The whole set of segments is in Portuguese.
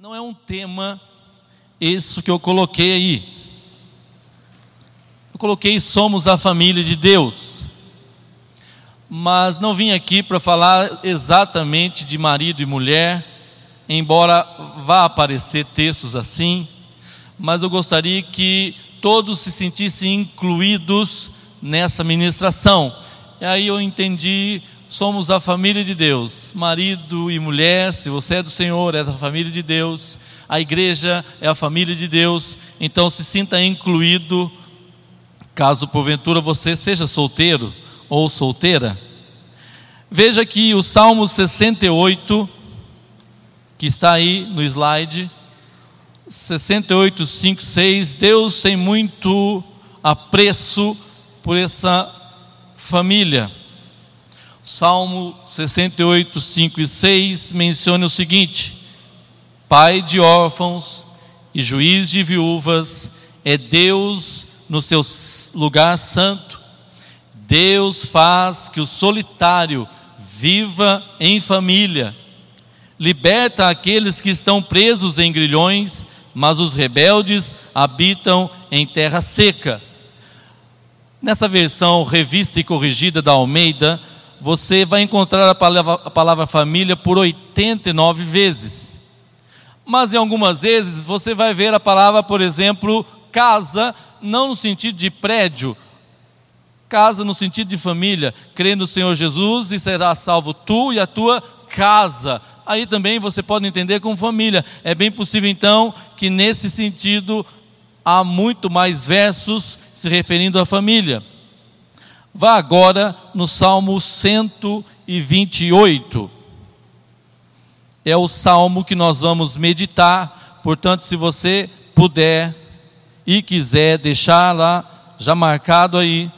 Não é um tema isso que eu coloquei aí. Eu coloquei somos a família de Deus. Mas não vim aqui para falar exatamente de marido e mulher, embora vá aparecer textos assim, mas eu gostaria que todos se sentissem incluídos nessa ministração. E aí eu entendi, somos a família de Deus, marido e mulher, se você é do Senhor, é da família de Deus, a igreja é a família de Deus, então se sinta incluído, caso porventura você seja solteiro ou solteira. Veja que o Salmo 68, que está aí no slide, 68, 5, 6, Deus tem muito apreço por essa família. Salmo 68, 5 e 6 menciona o seguinte: Pai de órfãos e juiz de viúvas, é Deus no seu lugar santo. Deus faz que o solitário viva em família. Liberta aqueles que estão presos em grilhões mas os rebeldes habitam em terra seca. Nessa versão revista e corrigida da Almeida, você vai encontrar a palavra, a palavra família por 89 vezes. Mas em algumas vezes você vai ver a palavra, por exemplo, casa, não no sentido de prédio, casa no sentido de família. Crê no Senhor Jesus e será salvo tu e a tua casa aí também você pode entender como família. É bem possível então que nesse sentido há muito mais versos se referindo à família. Vá agora no Salmo 128. É o salmo que nós vamos meditar, portanto, se você puder e quiser deixar lá já marcado aí,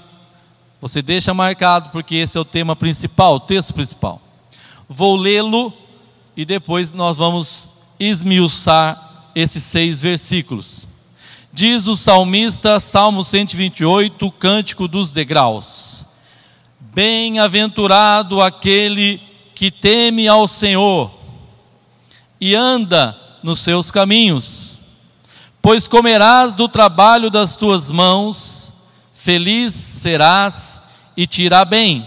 você deixa marcado porque esse é o tema principal, o texto principal. Vou lê-lo e depois nós vamos esmiuçar esses seis versículos. Diz o salmista, Salmo 128, Cântico dos Degraus: Bem-aventurado aquele que teme ao Senhor e anda nos seus caminhos, pois comerás do trabalho das tuas mãos, feliz serás e te irá bem.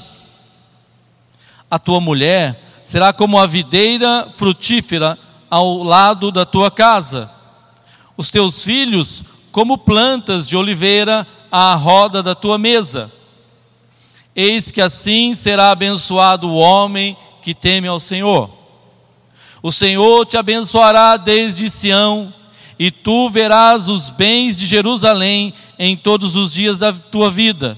A tua mulher será como a videira frutífera ao lado da tua casa. Os teus filhos, como plantas de oliveira à roda da tua mesa. Eis que assim será abençoado o homem que teme ao Senhor. O Senhor te abençoará desde Sião, e tu verás os bens de Jerusalém em todos os dias da tua vida,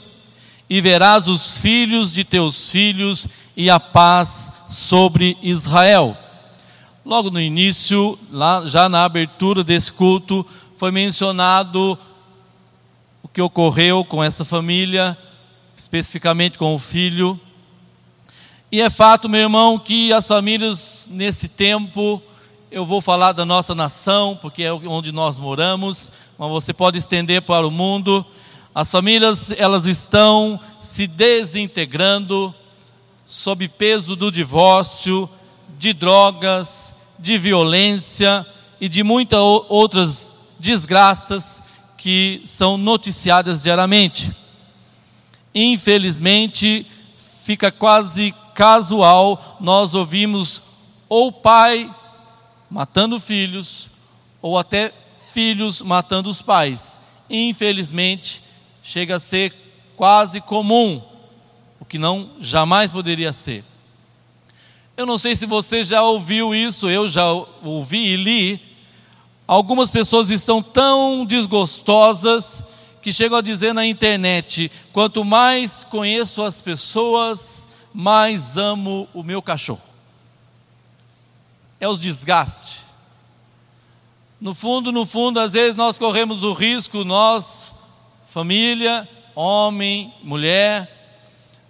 e verás os filhos de teus filhos e a paz sobre Israel. Logo no início, lá, já na abertura desse culto, foi mencionado o que ocorreu com essa família, especificamente com o filho. E é fato, meu irmão, que as famílias nesse tempo, eu vou falar da nossa nação, porque é onde nós moramos, mas você pode estender para o mundo. As famílias, elas estão se desintegrando, sob peso do divórcio, de drogas, de violência e de muitas outras desgraças que são noticiadas diariamente. Infelizmente, fica quase casual nós ouvimos ou pai matando filhos, ou até filhos matando os pais. Infelizmente, chega a ser quase comum o que não jamais poderia ser. Eu não sei se você já ouviu isso, eu já ouvi e li. Algumas pessoas estão tão desgostosas que chegam a dizer na internet: quanto mais conheço as pessoas, mais amo o meu cachorro. É os desgastes. No fundo, no fundo, às vezes nós corremos o risco, nós, família, homem, mulher,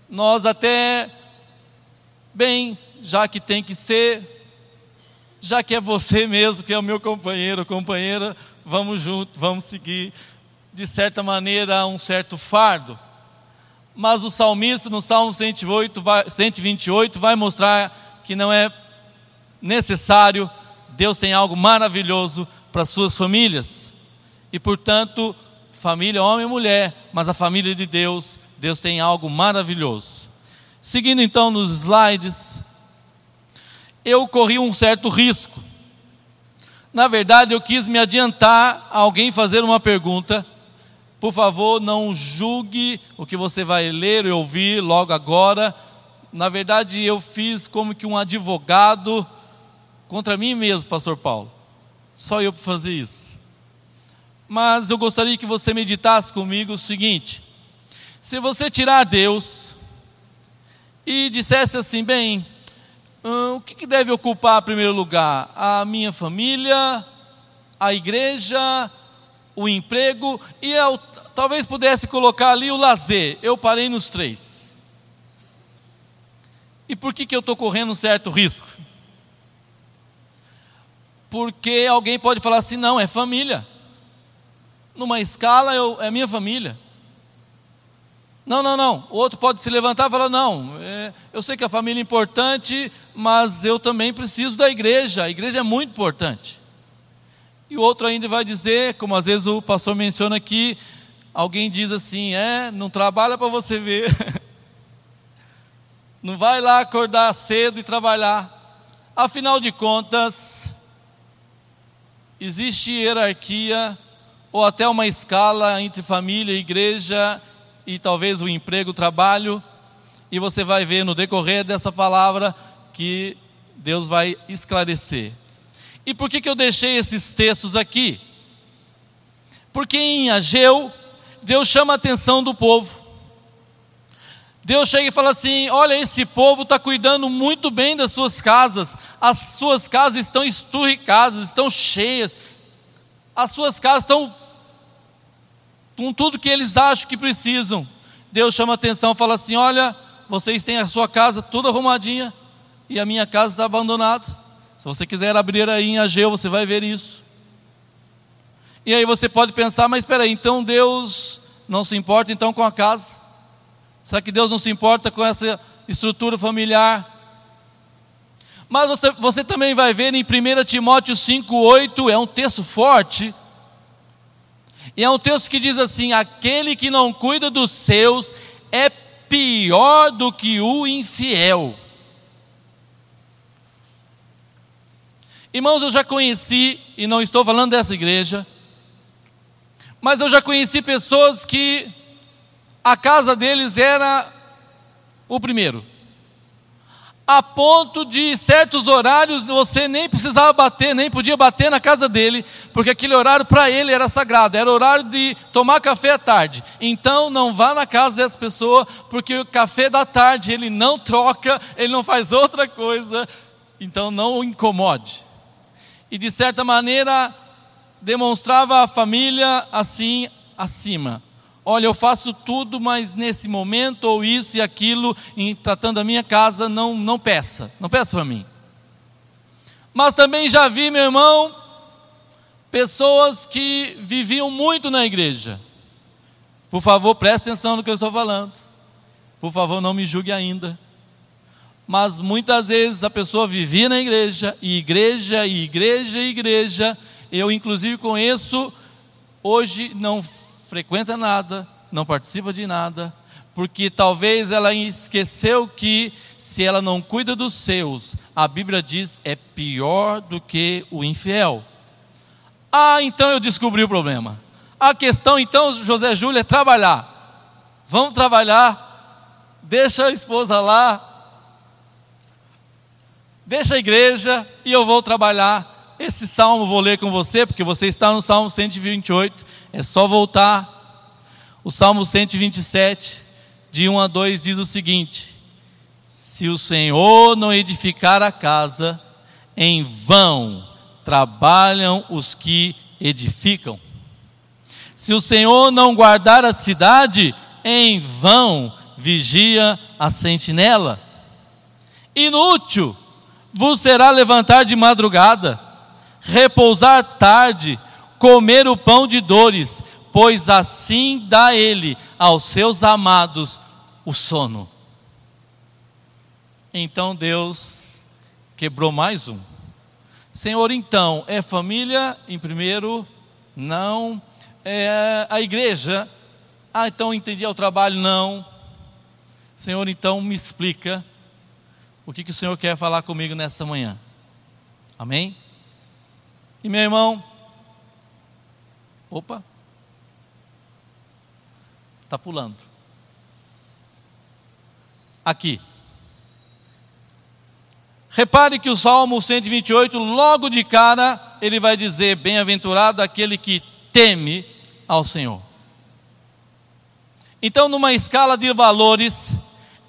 nós até, bem, já que tem que ser, já que é você mesmo que é o meu companheiro, companheira, vamos junto, vamos seguir, de certa maneira, um certo fardo. Mas o salmista, no Salmo 128, vai, 128, vai mostrar que não é necessário Deus tem algo maravilhoso para suas famílias. E portanto, família, homem e mulher, mas a família de Deus, Deus tem algo maravilhoso. Seguindo então nos slides, eu corri um certo risco. Na verdade, eu quis me adiantar a alguém fazer uma pergunta. Por favor, não julgue o que você vai ler e ouvir logo agora. Na verdade, eu fiz como que um advogado contra mim mesmo, Pastor Paulo. Só eu para fazer isso. Mas eu gostaria que você meditasse comigo o seguinte: se você tirar Deus e dissesse assim, bem, hum, o que, que deve ocupar primeiro lugar? A minha família, a igreja, o emprego e eu talvez pudesse colocar ali o lazer. Eu parei nos três. E por que, que eu estou correndo um certo risco? Porque alguém pode falar assim: não, é família. Numa escala, eu, é minha família. Não, não, não. O outro pode se levantar e falar: não, é, eu sei que a família é importante, mas eu também preciso da igreja. A igreja é muito importante. E o outro ainda vai dizer, como às vezes o pastor menciona aqui, alguém diz assim: é, não trabalha para você ver. não vai lá acordar cedo e trabalhar. Afinal de contas, existe hierarquia ou até uma escala entre família, igreja e talvez o emprego, o trabalho, e você vai ver no decorrer dessa palavra que Deus vai esclarecer. E por que, que eu deixei esses textos aqui? Porque em Ageu, Deus chama a atenção do povo. Deus chega e fala assim: Olha, esse povo está cuidando muito bem das suas casas, as suas casas estão esturricadas, estão cheias, as suas casas estão com tudo que eles acham que precisam. Deus chama a atenção, fala assim: Olha, vocês têm a sua casa toda arrumadinha e a minha casa está abandonada. Se você quiser abrir aí em Ageu, você vai ver isso. E aí você pode pensar, mas espera aí, então Deus não se importa então com a casa? Será que Deus não se importa com essa estrutura familiar? Mas você, você também vai ver em 1 Timóteo 5,8, é um texto forte. E é um texto que diz assim: aquele que não cuida dos seus é pior do que o infiel. Irmãos, eu já conheci, e não estou falando dessa igreja, mas eu já conheci pessoas que a casa deles era o primeiro. A ponto de certos horários você nem precisava bater, nem podia bater na casa dele, porque aquele horário para ele era sagrado, era horário de tomar café à tarde. Então não vá na casa dessa pessoa, porque o café da tarde ele não troca, ele não faz outra coisa, então não o incomode. E de certa maneira demonstrava a família assim acima olha, eu faço tudo, mas nesse momento, ou isso e aquilo, em tratando a minha casa, não, não peça, não peça para mim. Mas também já vi, meu irmão, pessoas que viviam muito na igreja. Por favor, preste atenção no que eu estou falando. Por favor, não me julgue ainda. Mas muitas vezes a pessoa vivia na igreja, e igreja, e igreja, e igreja. Eu, inclusive, conheço, hoje não frequenta nada, não participa de nada, porque talvez ela esqueceu que se ela não cuida dos seus, a Bíblia diz é pior do que o infiel. Ah, então eu descobri o problema. A questão então, José Júlio, é trabalhar. Vamos trabalhar, deixa a esposa lá, deixa a igreja e eu vou trabalhar. Esse salmo vou ler com você, porque você está no salmo 128. É só voltar. O Salmo 127, de 1 a 2, diz o seguinte: Se o Senhor não edificar a casa, em vão trabalham os que edificam. Se o Senhor não guardar a cidade, em vão vigia a sentinela. Inútil vos será levantar de madrugada, repousar tarde, comer o pão de dores, pois assim dá ele aos seus amados o sono. Então Deus quebrou mais um. Senhor, então, é família em primeiro? Não. É a igreja? Ah, então entendi, é o trabalho? Não. Senhor, então me explica o que, que o Senhor quer falar comigo nessa manhã. Amém? E meu irmão, opa, está pulando. Aqui. Repare que o Salmo 128, logo de cara, ele vai dizer: Bem-aventurado aquele que teme ao Senhor. Então, numa escala de valores,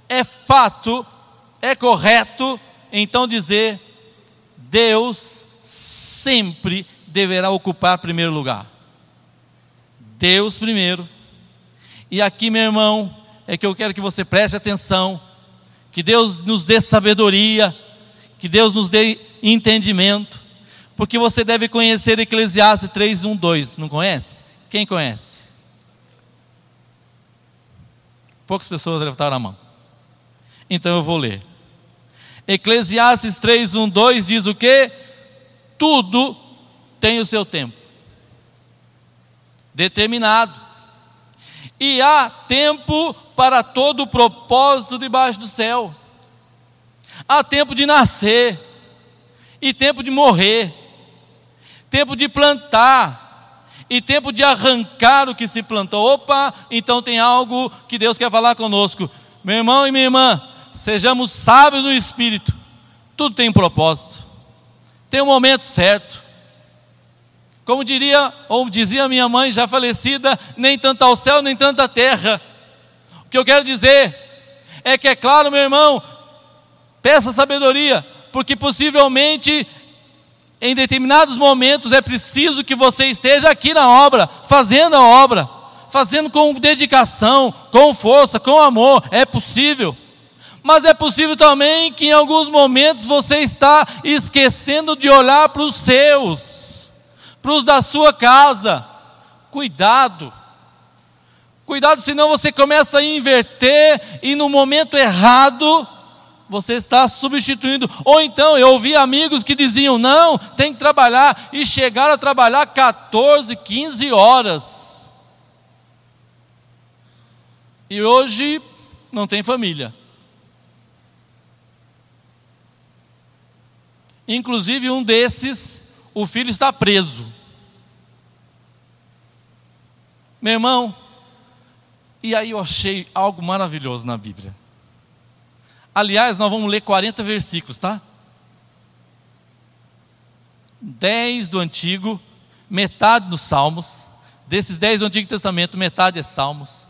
é fato, é correto, então dizer: Deus sempre deverá ocupar primeiro lugar. Deus primeiro. E aqui, meu irmão, é que eu quero que você preste atenção, que Deus nos dê sabedoria, que Deus nos dê entendimento, porque você deve conhecer Eclesiastes 3, 1, 2, não conhece? Quem conhece? Poucas pessoas levantaram a mão. Então eu vou ler. Eclesiastes 3, 1, 2 diz o que? Tudo tem o seu tempo determinado. E há tempo para todo o propósito debaixo do céu. Há tempo de nascer e tempo de morrer, tempo de plantar e tempo de arrancar o que se plantou. Opa, então tem algo que Deus quer falar conosco. Meu irmão e minha irmã, sejamos sábios no espírito. Tudo tem um propósito. Tem um momento certo. Como diria, ou dizia minha mãe já falecida, nem tanto ao céu, nem tanto à terra. O que eu quero dizer é que é claro, meu irmão, peça sabedoria, porque possivelmente em determinados momentos é preciso que você esteja aqui na obra, fazendo a obra, fazendo com dedicação, com força, com amor, é possível. Mas é possível também que em alguns momentos você está esquecendo de olhar para os seus para os da sua casa. Cuidado. Cuidado, senão você começa a inverter e no momento errado você está substituindo. Ou então eu ouvi amigos que diziam: não, tem que trabalhar, e chegaram a trabalhar 14, 15 horas. E hoje não tem família. Inclusive, um desses o filho está preso. Meu irmão, e aí eu achei algo maravilhoso na Bíblia. Aliás, nós vamos ler 40 versículos, tá? 10 do Antigo, metade dos Salmos. Desses 10 do Antigo Testamento, metade é Salmos.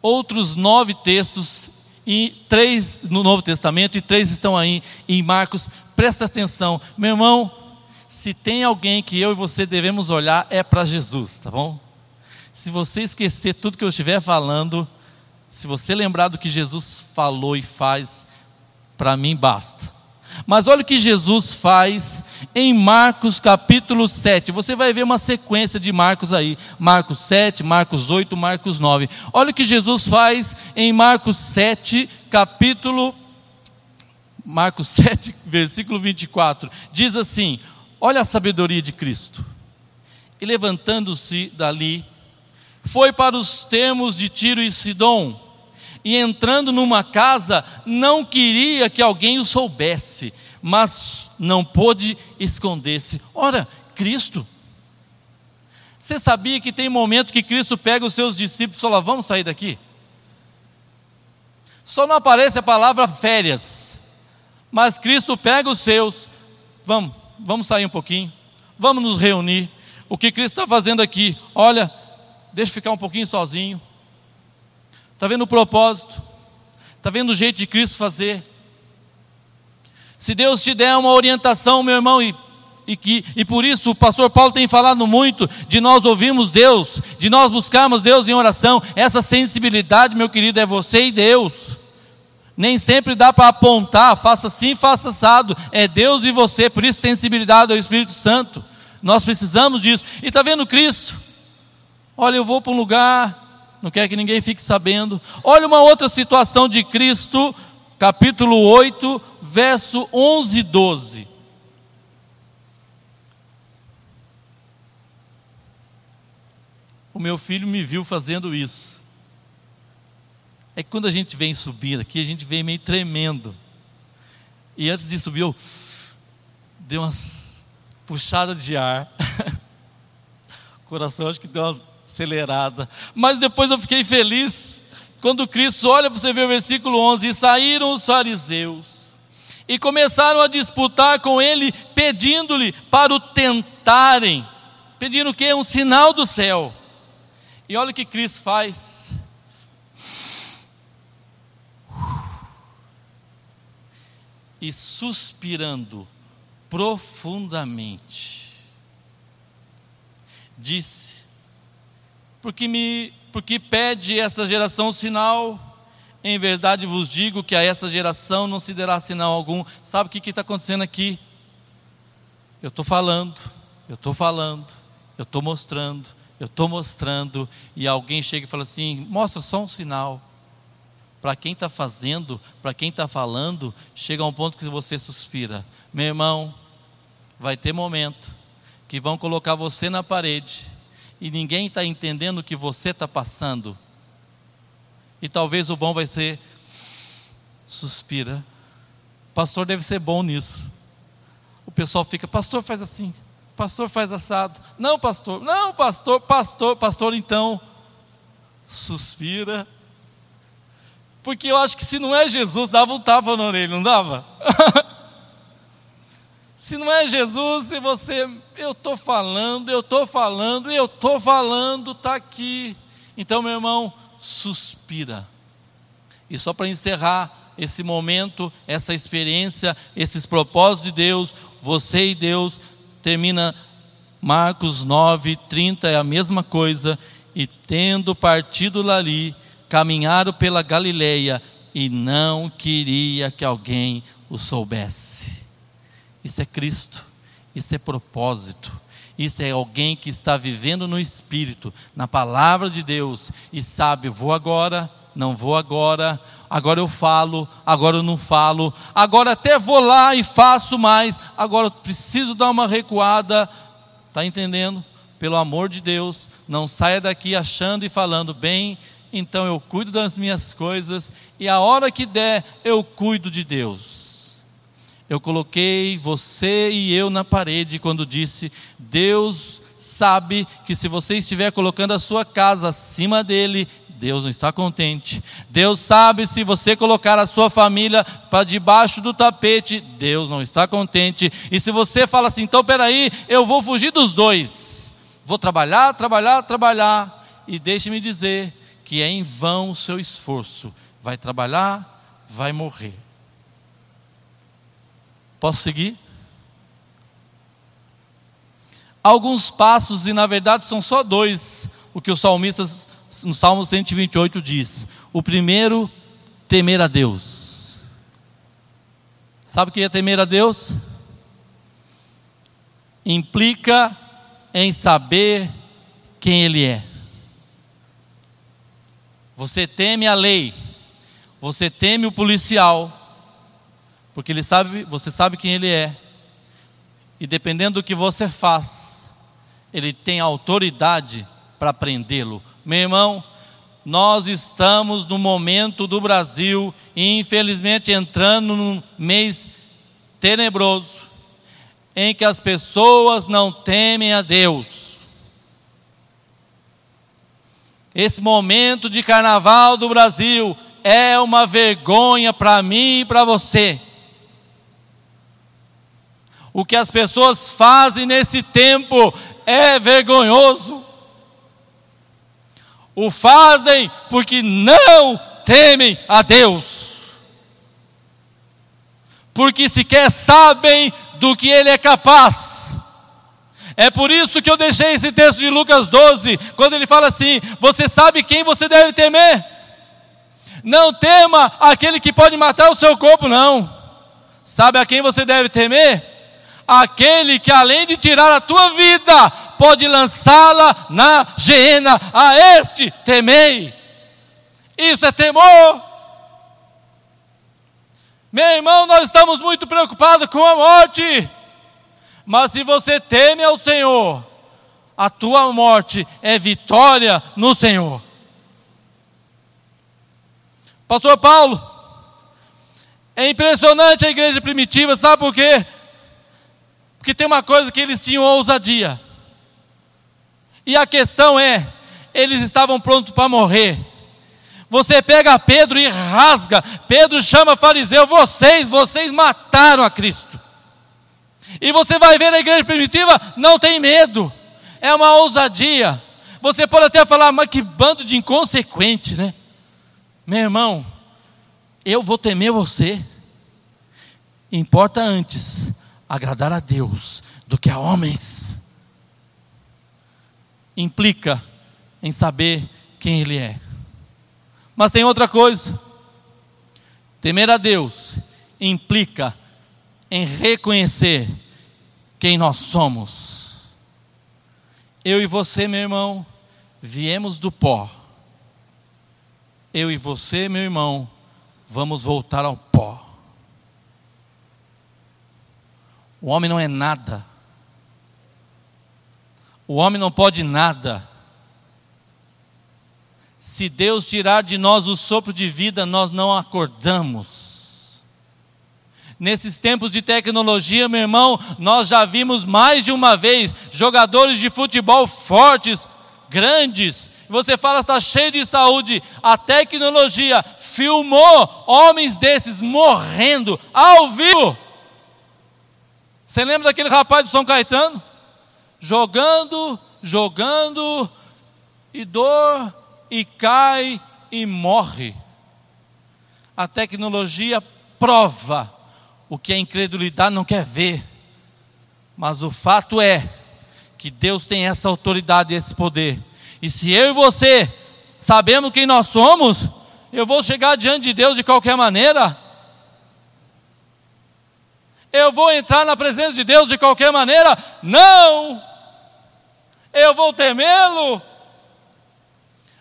Outros nove textos, e três no Novo Testamento, e três estão aí em Marcos. Presta atenção, meu irmão, se tem alguém que eu e você devemos olhar, é para Jesus, tá bom? Se você esquecer tudo que eu estiver falando, se você lembrar do que Jesus falou e faz, para mim basta. Mas olha o que Jesus faz em Marcos capítulo 7. Você vai ver uma sequência de Marcos aí. Marcos 7, Marcos 8, Marcos 9. Olha o que Jesus faz em Marcos 7, capítulo Marcos 7, versículo 24. Diz assim: Olha a sabedoria de Cristo. E levantando-se dali, foi para os termos de Tiro e Sidom, e entrando numa casa, não queria que alguém o soubesse, mas não pôde esconder-se. Ora, Cristo. Você sabia que tem momento que Cristo pega os seus discípulos e fala: Vamos sair daqui? Só não aparece a palavra férias, mas Cristo pega os seus, vamos, vamos sair um pouquinho, vamos nos reunir. O que Cristo está fazendo aqui? Olha, deixa eu ficar um pouquinho sozinho. Está vendo o propósito? Está vendo o jeito de Cristo fazer? Se Deus te der uma orientação, meu irmão, e, e, que, e por isso o pastor Paulo tem falado muito de nós ouvirmos Deus, de nós buscarmos Deus em oração, essa sensibilidade, meu querido, é você e Deus. Nem sempre dá para apontar, faça assim, faça assado. É Deus e você, por isso sensibilidade ao Espírito Santo. Nós precisamos disso. E está vendo Cristo? Olha, eu vou para um lugar, não quer que ninguém fique sabendo. Olha uma outra situação de Cristo, capítulo 8, verso 11 e 12. O meu filho me viu fazendo isso. É que quando a gente vem subir aqui, a gente vem meio tremendo. E antes de subir, eu dei umas puxadas de ar. o coração acho que deu umas acelerada. Mas depois eu fiquei feliz quando Cristo olha para você ver o versículo 11: E saíram os fariseus e começaram a disputar com ele, pedindo-lhe para o tentarem. Pedindo o quê? Um sinal do céu. E olha o que Cristo faz. E suspirando profundamente, disse: Porque me porque pede essa geração sinal, em verdade vos digo que a essa geração não se dará sinal algum. Sabe o que está acontecendo aqui? Eu estou falando, eu estou falando, eu estou mostrando, eu estou mostrando, e alguém chega e fala assim: mostra só um sinal. Para quem está fazendo, para quem está falando, chega a um ponto que você suspira. Meu irmão, vai ter momento que vão colocar você na parede e ninguém está entendendo o que você está passando. E talvez o bom vai ser suspira. Pastor deve ser bom nisso. O pessoal fica, pastor faz assim, pastor faz assado. Não, pastor, não, pastor, pastor, pastor, então suspira. Porque eu acho que se não é Jesus, dava um tapa na orelha, não dava? se não é Jesus, se você, eu estou falando, eu estou falando, eu estou falando, está aqui. Então, meu irmão, suspira. E só para encerrar esse momento, essa experiência, esses propósitos de Deus, você e Deus, termina Marcos 9, 30, é a mesma coisa. E tendo partido dali, caminharam pela Galileia e não queria que alguém o soubesse. Isso é Cristo, isso é propósito, isso é alguém que está vivendo no Espírito, na palavra de Deus e sabe: vou agora, não vou agora, agora eu falo, agora eu não falo, agora até vou lá e faço mais, agora eu preciso dar uma recuada, está entendendo? Pelo amor de Deus, não saia daqui achando e falando bem, então eu cuido das minhas coisas e a hora que der eu cuido de Deus. Eu coloquei você e eu na parede quando disse: Deus sabe que se você estiver colocando a sua casa acima dele, Deus não está contente. Deus sabe se você colocar a sua família para debaixo do tapete, Deus não está contente. E se você fala assim, então peraí, eu vou fugir dos dois, vou trabalhar, trabalhar, trabalhar, e deixe-me dizer que é em vão o seu esforço. Vai trabalhar, vai morrer. Posso seguir? Alguns passos, e na verdade são só dois, o que o salmista no Salmo 128 diz. O primeiro, temer a Deus. Sabe o que é temer a Deus? Implica em saber quem Ele é. Você teme a lei, você teme o policial, porque ele sabe, você sabe quem ele é. E dependendo do que você faz, ele tem autoridade para prendê-lo. Meu irmão, nós estamos no momento do Brasil, infelizmente entrando num mês tenebroso, em que as pessoas não temem a Deus. Esse momento de carnaval do Brasil é uma vergonha para mim e para você. O que as pessoas fazem nesse tempo é vergonhoso. O fazem porque não temem a Deus. Porque sequer sabem do que Ele é capaz. É por isso que eu deixei esse texto de Lucas 12, quando ele fala assim: Você sabe quem você deve temer? Não tema aquele que pode matar o seu corpo, não. Sabe a quem você deve temer? Aquele que além de tirar a tua vida, pode lançá-la na geena. A este temei. Isso é temor. Meu irmão, nós estamos muito preocupados com a morte. Mas se você teme ao Senhor, a tua morte é vitória no Senhor. Pastor Paulo, é impressionante a igreja primitiva, sabe por quê? Porque tem uma coisa que eles tinham ousadia. E a questão é, eles estavam prontos para morrer. Você pega Pedro e rasga. Pedro chama fariseu, vocês, vocês mataram a Cristo. E você vai ver a igreja primitiva, não tem medo. É uma ousadia. Você pode até falar, mas que bando de inconsequente, né? Meu irmão, eu vou temer você. Importa antes agradar a Deus do que a homens. Implica em saber quem Ele é. Mas tem outra coisa. Temer a Deus implica em reconhecer quem nós somos. Eu e você, meu irmão, viemos do pó. Eu e você, meu irmão, vamos voltar ao pó. O homem não é nada. O homem não pode nada. Se Deus tirar de nós o sopro de vida, nós não acordamos. Nesses tempos de tecnologia, meu irmão, nós já vimos mais de uma vez jogadores de futebol fortes, grandes. Você fala, está cheio de saúde. A tecnologia filmou homens desses morrendo ao vivo. Você lembra daquele rapaz do São Caetano? Jogando, jogando, e dor e cai e morre. A tecnologia prova o que a incredulidade não quer ver. Mas o fato é que Deus tem essa autoridade esse poder. E se eu e você sabemos quem nós somos, eu vou chegar diante de Deus de qualquer maneira. Eu vou entrar na presença de Deus de qualquer maneira? Não! Eu vou temê-lo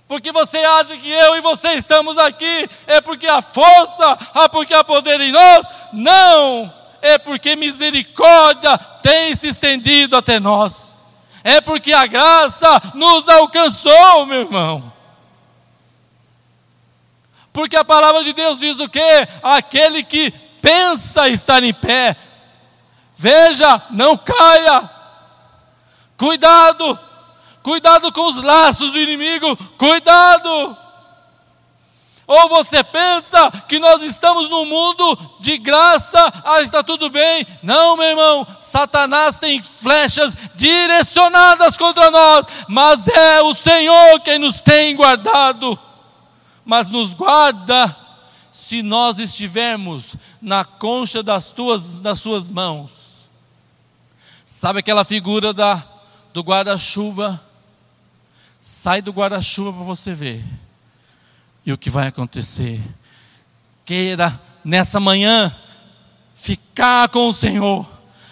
porque você acha que eu e você estamos aqui é porque há força, é porque há poder em nós? Não! É porque misericórdia tem se estendido até nós. É porque a graça nos alcançou, meu irmão. Porque a palavra de Deus diz o quê? Aquele que pensa estar em pé, veja, não caia. Cuidado, Cuidado com os laços do inimigo, cuidado! Ou você pensa que nós estamos num mundo de graça, ah, está tudo bem. Não, meu irmão, Satanás tem flechas direcionadas contra nós, mas é o Senhor quem nos tem guardado. Mas nos guarda se nós estivermos na concha das, tuas, das suas mãos. Sabe aquela figura da, do guarda-chuva? Sai do guarda-chuva para você ver. E o que vai acontecer? Queira nessa manhã ficar com o Senhor,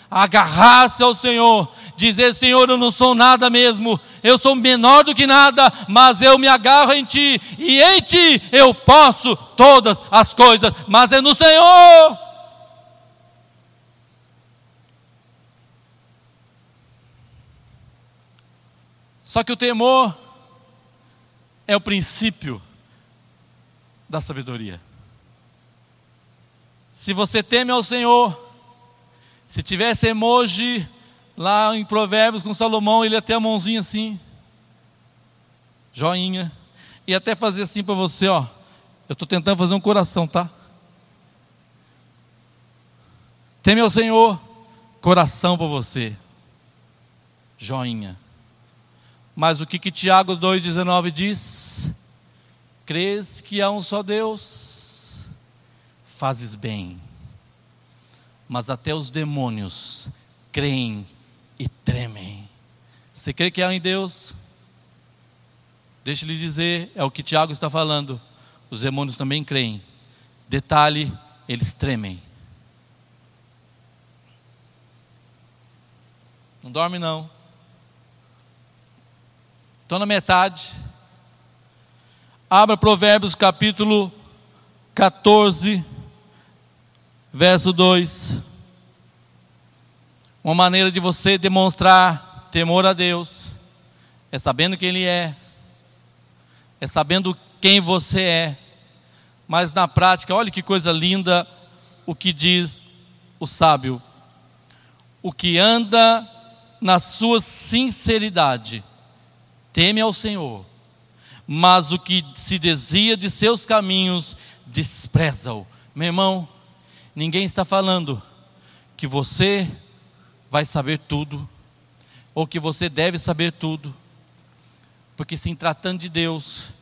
agarrar-se ao Senhor, dizer: Senhor, eu não sou nada mesmo, eu sou menor do que nada, mas eu me agarro em Ti, e em Ti eu posso todas as coisas, mas é no Senhor. Só que o temor é o princípio da sabedoria. Se você teme ao Senhor, se tivesse emoji lá em Provérbios com Salomão, ele ter a mãozinha assim, joinha, e até fazer assim para você, ó. Eu estou tentando fazer um coração, tá? Teme ao Senhor, coração para você, joinha. Mas o que, que Tiago 2,19 diz? Crês que há um só Deus? Fazes bem. Mas até os demônios creem e tremem. Você crê que há em Deus? Deixa eu lhe dizer, é o que Tiago está falando. Os demônios também creem. Detalhe, eles tremem. Não dorme não. Estou na metade. Abra Provérbios capítulo 14, verso 2. Uma maneira de você demonstrar temor a Deus é sabendo quem Ele é, é sabendo quem você é, mas na prática, olha que coisa linda o que diz o sábio: o que anda na sua sinceridade, teme ao Senhor, mas o que se desvia de seus caminhos, despreza-o. Meu irmão, ninguém está falando que você vai saber tudo, ou que você deve saber tudo, porque se tratando de Deus,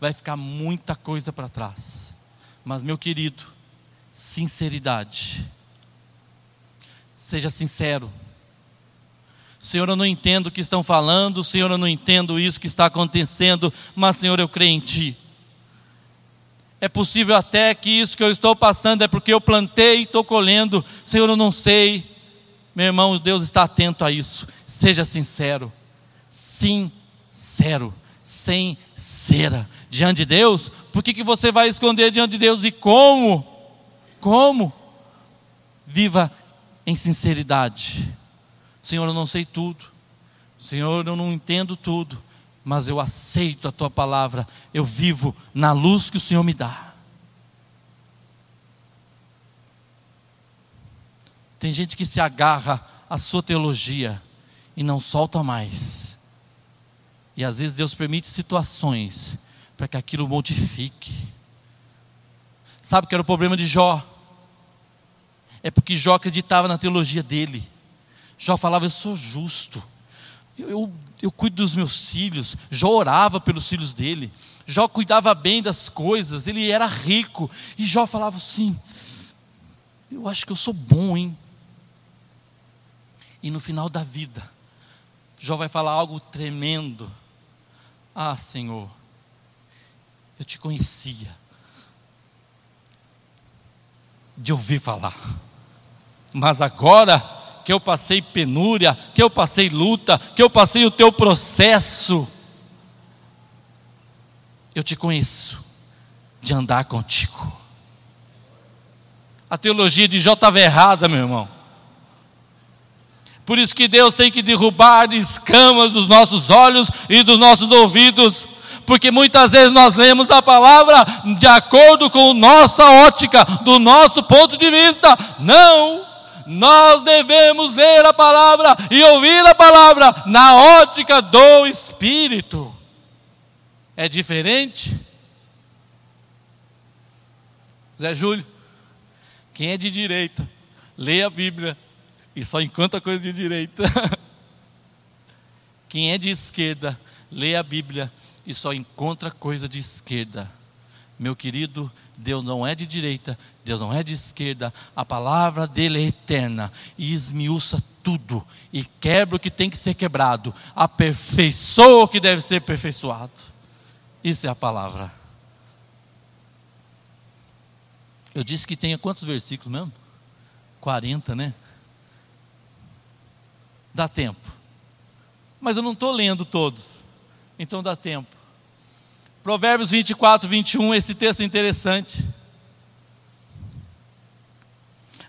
vai ficar muita coisa para trás. Mas, meu querido, sinceridade. Seja sincero. Senhor, eu não entendo o que estão falando, Senhor, eu não entendo isso que está acontecendo, mas, Senhor, eu creio em Ti. É possível até que isso que eu estou passando é porque eu plantei e estou colhendo, Senhor, eu não sei. Meu irmão, Deus está atento a isso. Seja sincero. Sincero. Sem cera. Diante de Deus, por que, que você vai esconder diante de Deus e como? Como? Viva em sinceridade. Senhor, eu não sei tudo. Senhor, eu não entendo tudo. Mas eu aceito a tua palavra. Eu vivo na luz que o Senhor me dá. Tem gente que se agarra à sua teologia e não solta mais. E às vezes Deus permite situações para que aquilo modifique. Sabe que era o problema de Jó? É porque Jó acreditava na teologia dele. Jó falava: Eu sou justo, eu, eu, eu cuido dos meus filhos. Jó orava pelos filhos dele. Jó cuidava bem das coisas, ele era rico. E Jó falava assim: Eu acho que eu sou bom, hein? E no final da vida, Jó vai falar algo tremendo. Ah, Senhor, eu te conhecia de ouvir falar, mas agora que eu passei penúria, que eu passei luta, que eu passei o teu processo, eu te conheço de andar contigo. A teologia de Jó estava errada, meu irmão. Por isso que Deus tem que derrubar escamas dos nossos olhos e dos nossos ouvidos, porque muitas vezes nós lemos a palavra de acordo com nossa ótica, do nosso ponto de vista. Não! Nós devemos ler a palavra e ouvir a palavra na ótica do Espírito. É diferente? Zé Júlio, quem é de direita, lê a Bíblia e só encontra coisa de direita. Quem é de esquerda, lê a Bíblia e só encontra coisa de esquerda. Meu querido, Deus não é de direita, Deus não é de esquerda, a palavra dele é eterna e esmiuça tudo e quebra o que tem que ser quebrado, aperfeiçoa o que deve ser aperfeiçoado. Isso é a palavra. Eu disse que tenha quantos versículos mesmo? 40, né? Dá tempo. Mas eu não estou lendo todos, então dá tempo. Provérbios 24, 21, esse texto é interessante.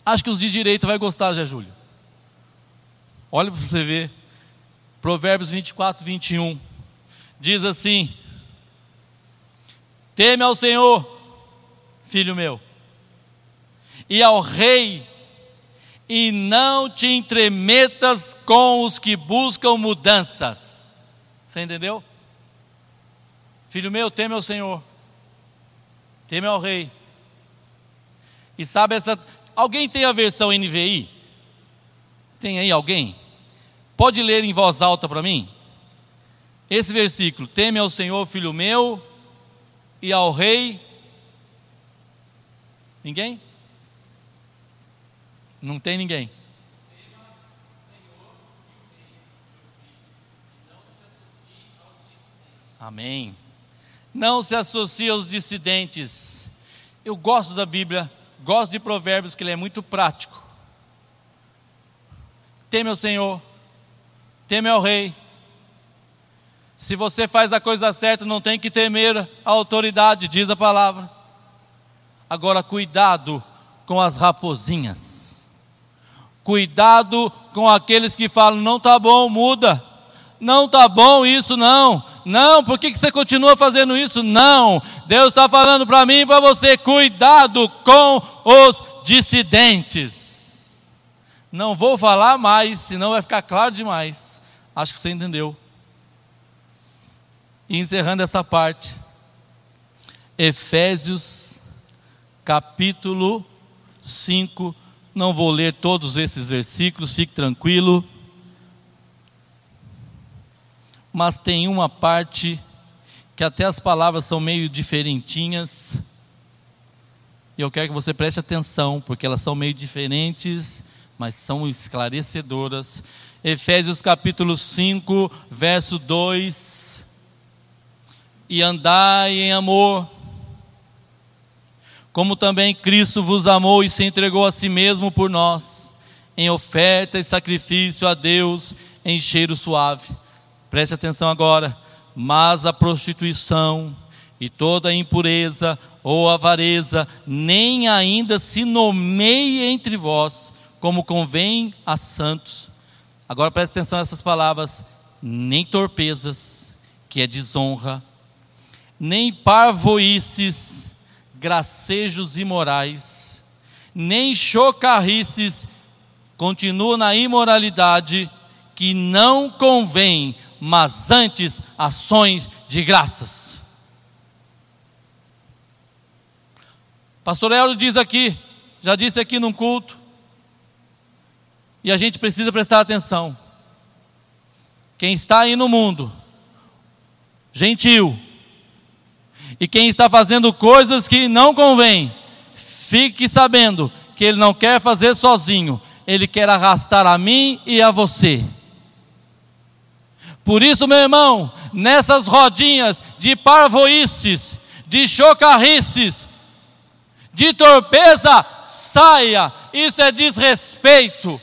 Acho que os de direita vai gostar, Zé Júlio. Olha para você ver. Provérbios 24, 21. Diz assim: Teme ao Senhor, filho meu, e ao rei e não te entremetas com os que buscam mudanças. Você entendeu? Filho meu, teme ao Senhor, teme ao Rei. E sabe essa. Alguém tem a versão NVI? Tem aí alguém? Pode ler em voz alta para mim? Esse versículo: Teme ao Senhor, filho meu, e ao Rei. Ninguém? Não tem ninguém. Amém. Não se associe aos dissidentes. Eu gosto da Bíblia, gosto de Provérbios, que ele é muito prático. Teme ao Senhor, teme ao Rei. Se você faz a coisa certa, não tem que temer a autoridade, diz a palavra. Agora, cuidado com as raposinhas. Cuidado com aqueles que falam: não está bom, muda. Não está bom isso, não. Não, por que, que você continua fazendo isso? Não. Deus está falando para mim e para você: cuidado com os dissidentes. Não vou falar mais, senão vai ficar claro demais. Acho que você entendeu. E encerrando essa parte, Efésios capítulo 5. Não vou ler todos esses versículos, fique tranquilo. Mas tem uma parte que até as palavras são meio diferentinhas. E eu quero que você preste atenção, porque elas são meio diferentes, mas são esclarecedoras. Efésios capítulo 5, verso 2. E andai em amor, como também Cristo vos amou e se entregou a si mesmo por nós, em oferta e sacrifício a Deus em cheiro suave. Preste atenção agora. Mas a prostituição e toda a impureza ou avareza nem ainda se nomeie entre vós, como convém a santos. Agora preste atenção nessas palavras: nem torpezas, que é desonra, nem parvoices, gracejos imorais, nem chocarrices, continua na imoralidade, que não convém, mas antes ações de graças. Pastor Hélio diz aqui, já disse aqui num culto, e a gente precisa prestar atenção. Quem está aí no mundo, gentil, e quem está fazendo coisas que não convém, fique sabendo que ele não quer fazer sozinho, ele quer arrastar a mim e a você. Por isso, meu irmão, nessas rodinhas de parvoices, de chocarrices, de torpeza, saia. Isso é desrespeito.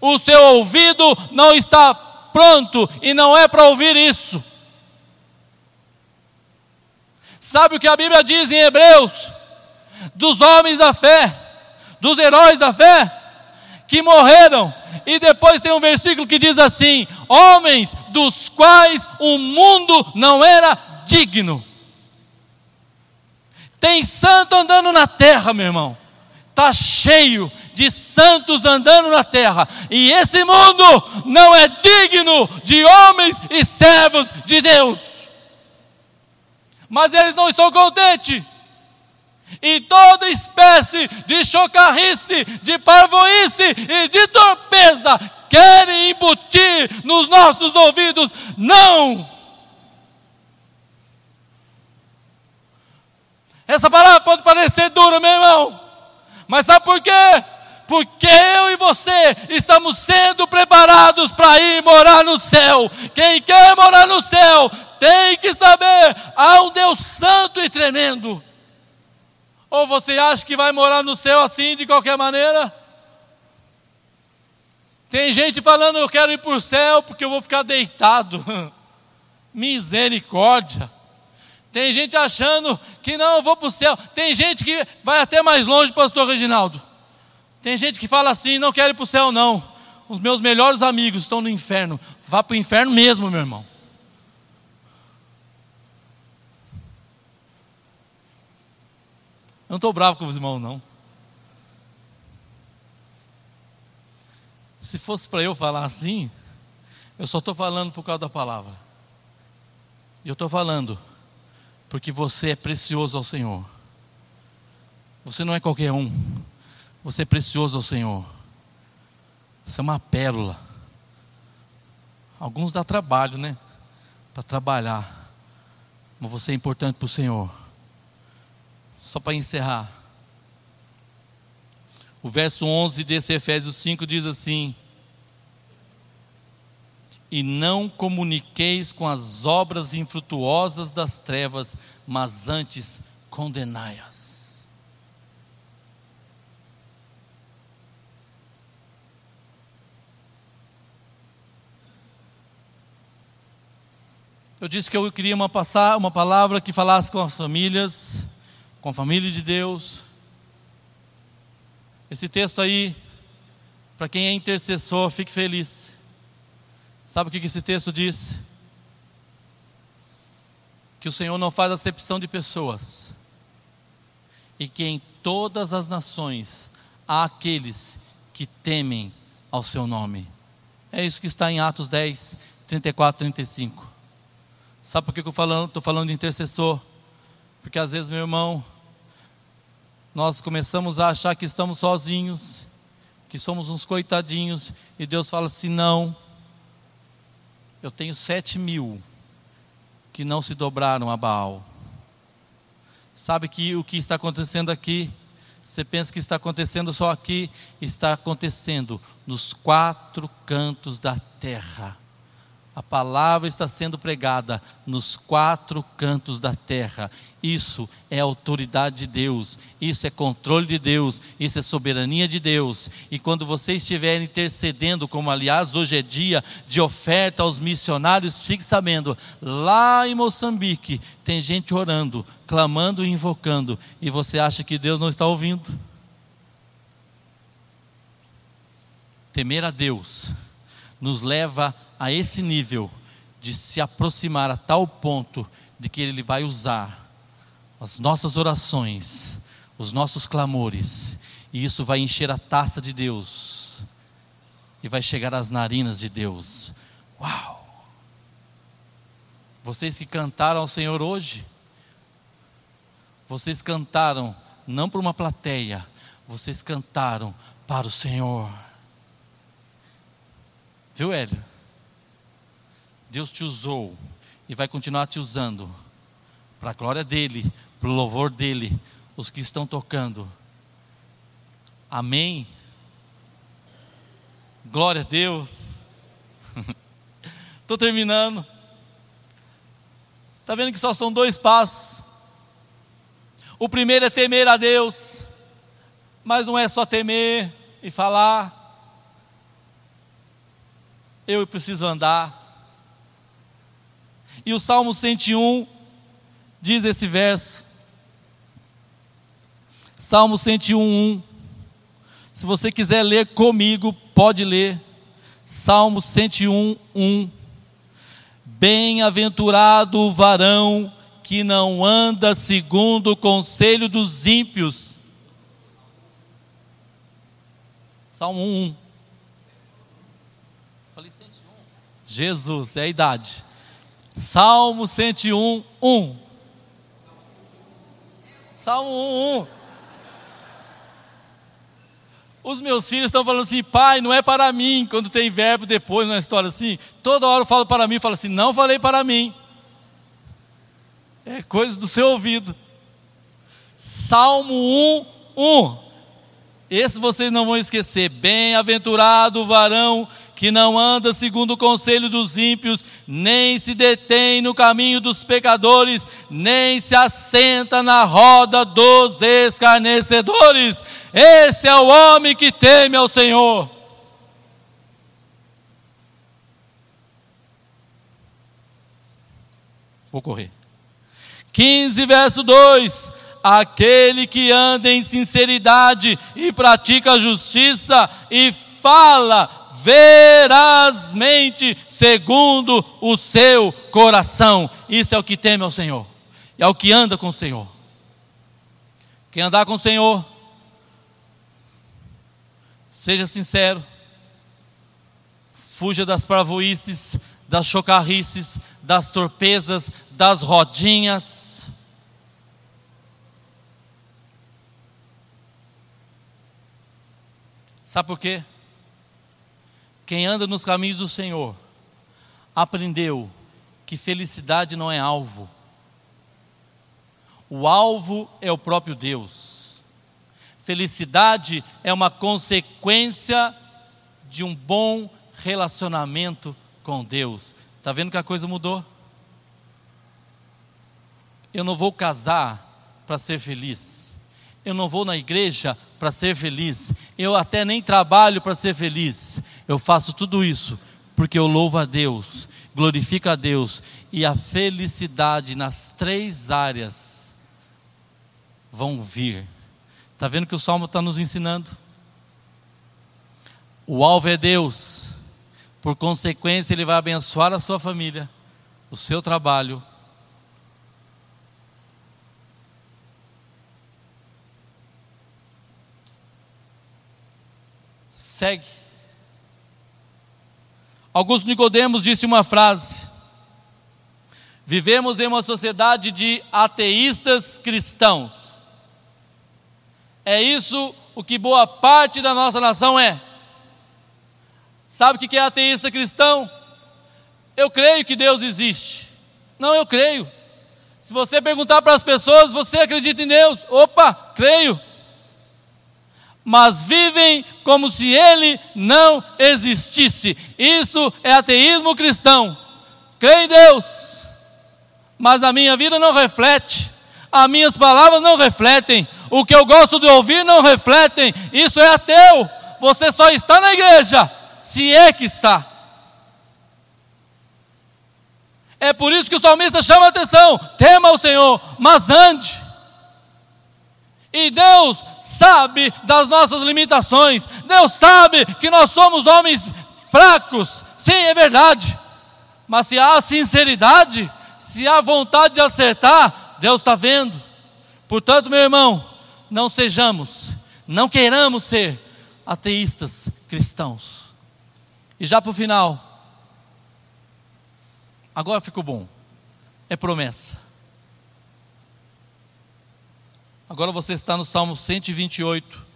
O seu ouvido não está pronto e não é para ouvir isso. Sabe o que a Bíblia diz em Hebreus? Dos homens da fé, dos heróis da fé, que morreram. E depois tem um versículo que diz assim: Homens dos quais o mundo não era digno. Tem santo andando na terra, meu irmão. Está cheio de santos andando na terra. E esse mundo não é digno de homens e servos de Deus. Mas eles não estão contentes. E toda espécie de chocarrice, de parvoíce e de torpeza querem embutir nos nossos ouvidos. Não! Essa palavra pode parecer dura, meu irmão, mas sabe por quê? Porque eu e você estamos sendo preparados para ir morar no céu. Quem quer morar no céu tem que saber: há um Deus santo e tremendo. Ou você acha que vai morar no céu assim de qualquer maneira? Tem gente falando: eu quero ir para o céu porque eu vou ficar deitado. Misericórdia. Tem gente achando que não, eu vou para o céu. Tem gente que vai até mais longe, pastor Reginaldo. Tem gente que fala assim: não quero ir para o céu, não. Os meus melhores amigos estão no inferno. Vá para o inferno mesmo, meu irmão. Não estou bravo com os irmãos, não. Se fosse para eu falar assim, eu só estou falando por causa da palavra. E eu estou falando porque você é precioso ao Senhor. Você não é qualquer um, você é precioso ao Senhor. Você é uma pérola. Alguns dá trabalho, né? Para trabalhar, mas você é importante para o Senhor. Só para encerrar. O verso 11 desse Efésios 5 diz assim: e não comuniqueis com as obras infrutuosas das trevas, mas antes condenai-as. Eu disse que eu queria uma, passar, uma palavra que falasse com as famílias, com a família de Deus. Esse texto aí, para quem é intercessor, fique feliz. Sabe o que esse texto diz? que o Senhor não faz acepção de pessoas e que em todas as nações há aqueles que temem ao seu nome. É isso que está em Atos 10, 34, 35. Sabe por que eu estou falando, falando de intercessor? Porque às vezes, meu irmão, nós começamos a achar que estamos sozinhos, que somos uns coitadinhos, e Deus fala assim: não, eu tenho sete mil que não se dobraram a Baal. Sabe que o que está acontecendo aqui, você pensa que está acontecendo só aqui, está acontecendo nos quatro cantos da terra. A palavra está sendo pregada nos quatro cantos da terra. Isso é autoridade de Deus, isso é controle de Deus, isso é soberania de Deus. E quando você estiver intercedendo, como aliás hoje é dia de oferta aos missionários, fique sabendo, lá em Moçambique tem gente orando, clamando e invocando, e você acha que Deus não está ouvindo? Temer a Deus nos leva a esse nível de se aproximar a tal ponto de que Ele vai usar as nossas orações, os nossos clamores, e isso vai encher a taça de Deus e vai chegar às narinas de Deus. Uau! Vocês que cantaram ao Senhor hoje, vocês cantaram não para uma plateia, vocês cantaram para o Senhor. Viu, Hélio? Deus te usou e vai continuar te usando para a glória dele, para o louvor dele, os que estão tocando. Amém. Glória a Deus. Estou terminando. Está vendo que só são dois passos. O primeiro é temer a Deus, mas não é só temer e falar. Eu preciso andar. E o Salmo 101 diz esse verso. Salmo 101, 1. Se você quiser ler comigo, pode ler. Salmo 101, 1. Bem-aventurado o varão que não anda segundo o conselho dos ímpios. Salmo 1, 1. Falei 101. Jesus, é a idade. Salmo 101, 1. Salmo 1, 1. Os meus filhos estão falando assim, pai, não é para mim, quando tem verbo depois na história assim, toda hora eu falo para mim, falo assim, não falei para mim. É coisa do seu ouvido. Salmo 1, 1. Esse vocês não vão esquecer. Bem-aventurado o varão que não anda segundo o conselho dos ímpios, nem se detém no caminho dos pecadores, nem se assenta na roda dos escarnecedores. Esse é o homem que teme ao Senhor. Vou correr. 15, verso 2: Aquele que anda em sinceridade e pratica a justiça e fala verazmente, segundo o seu coração. Isso é o que teme ao Senhor, é o que anda com o Senhor. Quem andar com o Senhor, seja sincero, fuja das parvoices, das chocarrices, das torpezas, das rodinhas. Sabe por quê? Quem anda nos caminhos do Senhor aprendeu que felicidade não é alvo. O alvo é o próprio Deus. Felicidade é uma consequência de um bom relacionamento com Deus. Está vendo que a coisa mudou? Eu não vou casar para ser feliz. Eu não vou na igreja para ser feliz. Eu até nem trabalho para ser feliz. Eu faço tudo isso porque eu louvo a Deus, glorifico a Deus e a felicidade nas três áreas vão vir. Está vendo que o Salmo está nos ensinando? O alvo é Deus, por consequência, Ele vai abençoar a sua família, o seu trabalho segue. Augusto Nicodemos disse uma frase: Vivemos em uma sociedade de ateístas cristãos. É isso o que boa parte da nossa nação é. Sabe o que é ateísta cristão? Eu creio que Deus existe. Não, eu creio. Se você perguntar para as pessoas, você acredita em Deus? Opa, creio. Mas vivem como se ele não existisse. Isso é ateísmo cristão. Creio em Deus, mas a minha vida não reflete, as minhas palavras não refletem, o que eu gosto de ouvir não refletem. Isso é ateu. Você só está na igreja, se é que está. É por isso que o salmista chama a atenção: tema o Senhor, mas ande. E Deus sabe das nossas limitações, Deus sabe que nós somos homens fracos, sim, é verdade, mas se há sinceridade, se há vontade de acertar, Deus está vendo. Portanto, meu irmão, não sejamos, não queiramos ser ateístas cristãos. E já para o final, Agora ficou bom. É promessa. Agora você está no Salmo 128.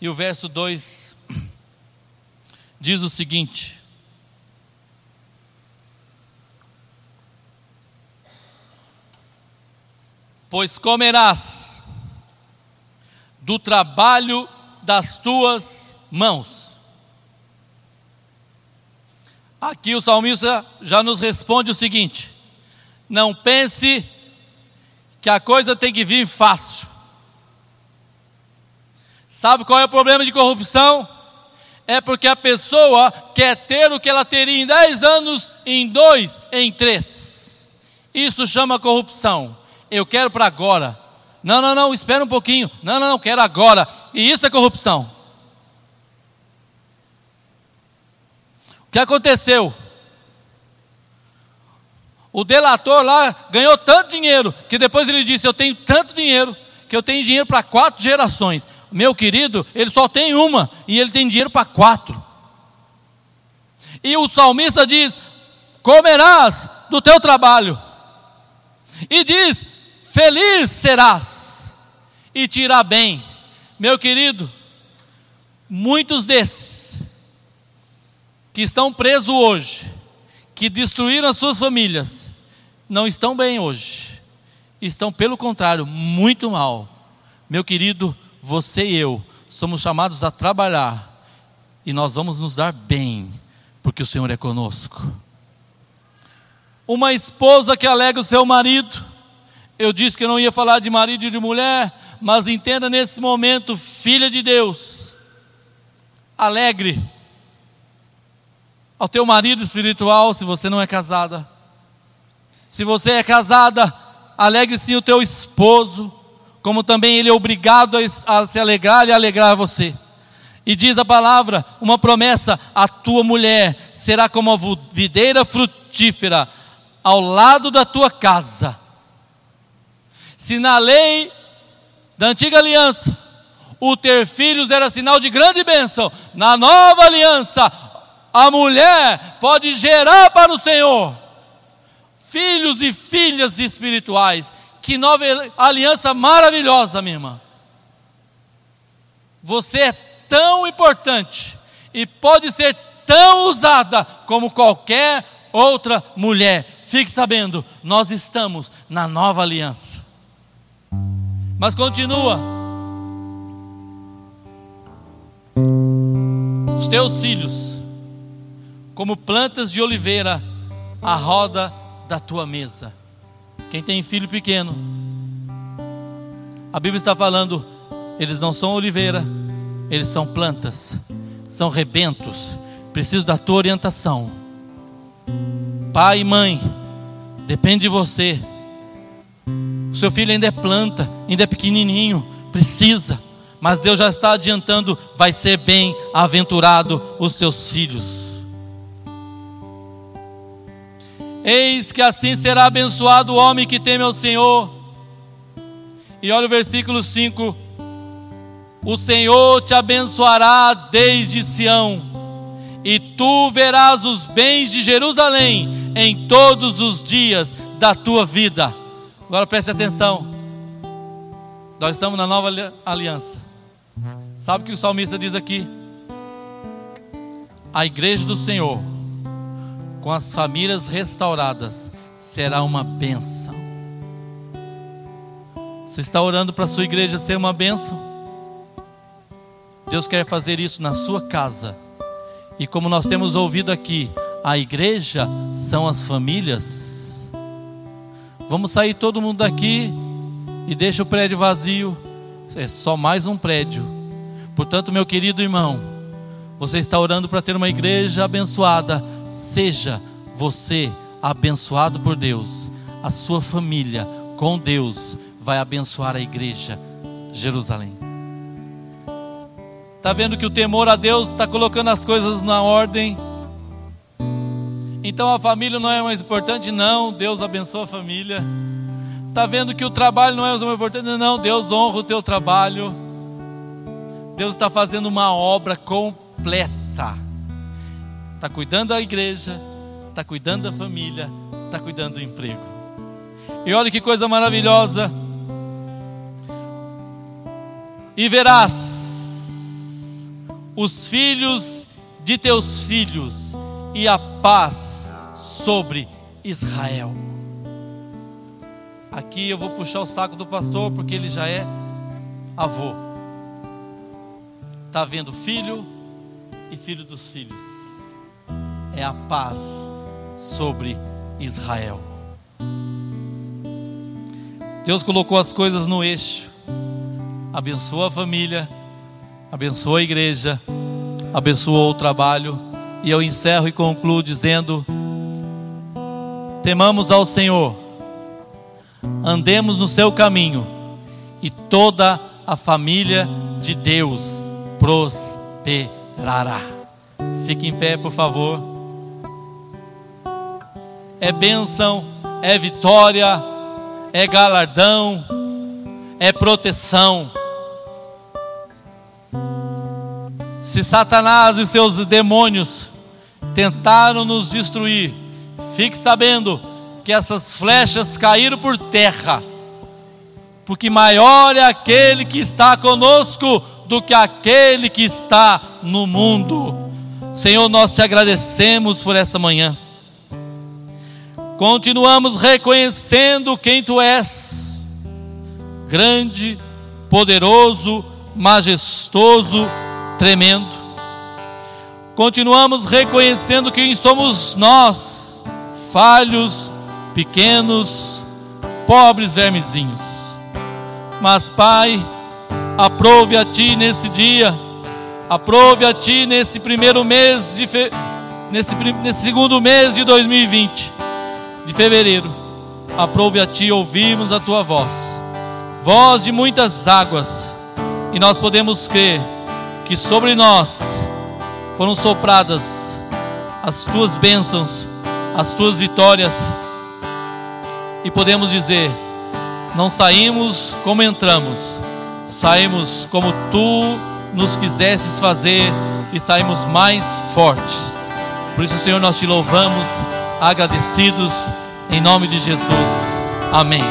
E o verso 2 diz o seguinte: Pois comerás do trabalho das tuas mãos. Aqui o salmista já nos responde o seguinte: não pense que a coisa tem que vir fácil. Sabe qual é o problema de corrupção? É porque a pessoa quer ter o que ela teria em 10 anos, em dois, em três. Isso chama corrupção. Eu quero para agora. Não, não, não, espera um pouquinho. Não, não, não, quero agora. E isso é corrupção. O que aconteceu? O delator lá ganhou tanto dinheiro que depois ele disse: Eu tenho tanto dinheiro que eu tenho dinheiro para quatro gerações. Meu querido, ele só tem uma e ele tem dinheiro para quatro. E o salmista diz: Comerás do teu trabalho. E diz: Feliz serás e te irá bem. Meu querido, muitos desses que estão presos hoje, que destruíram as suas famílias, não estão bem hoje. Estão, pelo contrário, muito mal. Meu querido, você e eu somos chamados a trabalhar e nós vamos nos dar bem, porque o Senhor é conosco. Uma esposa que alega o seu marido, eu disse que não ia falar de marido e de mulher, mas entenda nesse momento, filha de Deus, alegre ao teu marido espiritual, se você não é casada. Se você é casada, alegre sim o teu esposo, como também ele é obrigado a, a se alegrar e alegrar você. E diz a palavra, uma promessa: a tua mulher será como a videira frutífera ao lado da tua casa. Se na lei da antiga aliança o ter filhos era sinal de grande bênção, na nova aliança a mulher pode gerar para o Senhor filhos e filhas espirituais. Que nova aliança maravilhosa, minha irmã. Você é tão importante e pode ser tão usada como qualquer outra mulher. Fique sabendo, nós estamos na nova aliança. Mas continua. Os teus filhos como plantas de oliveira à roda da tua mesa. Quem tem filho pequeno, a Bíblia está falando, eles não são oliveira, eles são plantas, são rebentos, preciso da tua orientação. Pai e mãe, depende de você. O seu filho ainda é planta, ainda é pequenininho, precisa, mas Deus já está adiantando, vai ser bem aventurado os seus filhos. Eis que assim será abençoado o homem que teme ao Senhor. E olha o versículo 5. O Senhor te abençoará desde Sião, e tu verás os bens de Jerusalém em todos os dias da tua vida. Agora preste atenção. Nós estamos na nova aliança. Sabe o que o salmista diz aqui? A igreja do Senhor, com as famílias restauradas, será uma bênção. Você está orando para a sua igreja ser uma bênção? Deus quer fazer isso na sua casa. E como nós temos ouvido aqui, a igreja são as famílias. Vamos sair todo mundo daqui e deixa o prédio vazio. É só mais um prédio. Portanto, meu querido irmão, você está orando para ter uma igreja abençoada. Seja você abençoado por Deus. A sua família com Deus vai abençoar a igreja Jerusalém. Está vendo que o temor a Deus está colocando as coisas na ordem? Então a família não é mais importante? Não, Deus abençoa a família. Está vendo que o trabalho não é mais importante? Não, Deus honra o teu trabalho. Deus está fazendo uma obra completa. Está cuidando da igreja, está cuidando da família, está cuidando do emprego. E olha que coisa maravilhosa. E verás os filhos de teus filhos e a paz sobre Israel. Aqui eu vou puxar o saco do pastor porque ele já é avô. Está vendo filho e filho dos filhos. É a paz sobre Israel. Deus colocou as coisas no eixo. Abençoa a família, abençoa a igreja, abençoou o trabalho. E eu encerro e concluo dizendo: temamos ao Senhor andemos no seu caminho e toda a família de Deus prosperará. Fique em pé, por favor. É bênção, é vitória, é galardão, é proteção. Se Satanás e seus demônios tentaram nos destruir, fique sabendo que essas flechas caíram por terra, porque maior é aquele que está conosco do que aquele que está no mundo. Senhor, nós te agradecemos por essa manhã. Continuamos reconhecendo quem tu és, grande, poderoso, majestoso, tremendo. Continuamos reconhecendo quem somos nós, falhos, pequenos, pobres vermezinhos. Mas, Pai, aprove a Ti nesse dia, aprove a Ti nesse primeiro mês de fe... nesse, nesse segundo mês de 2020, de fevereiro. Aprove a Ti ouvirmos a Tua voz, voz de muitas águas, e nós podemos crer que sobre nós foram sopradas as Tuas bênçãos, as Tuas vitórias e podemos dizer: não saímos como entramos, saímos como tu nos quisesses fazer e saímos mais fortes. Por isso, Senhor, nós te louvamos, agradecidos, em nome de Jesus. Amém.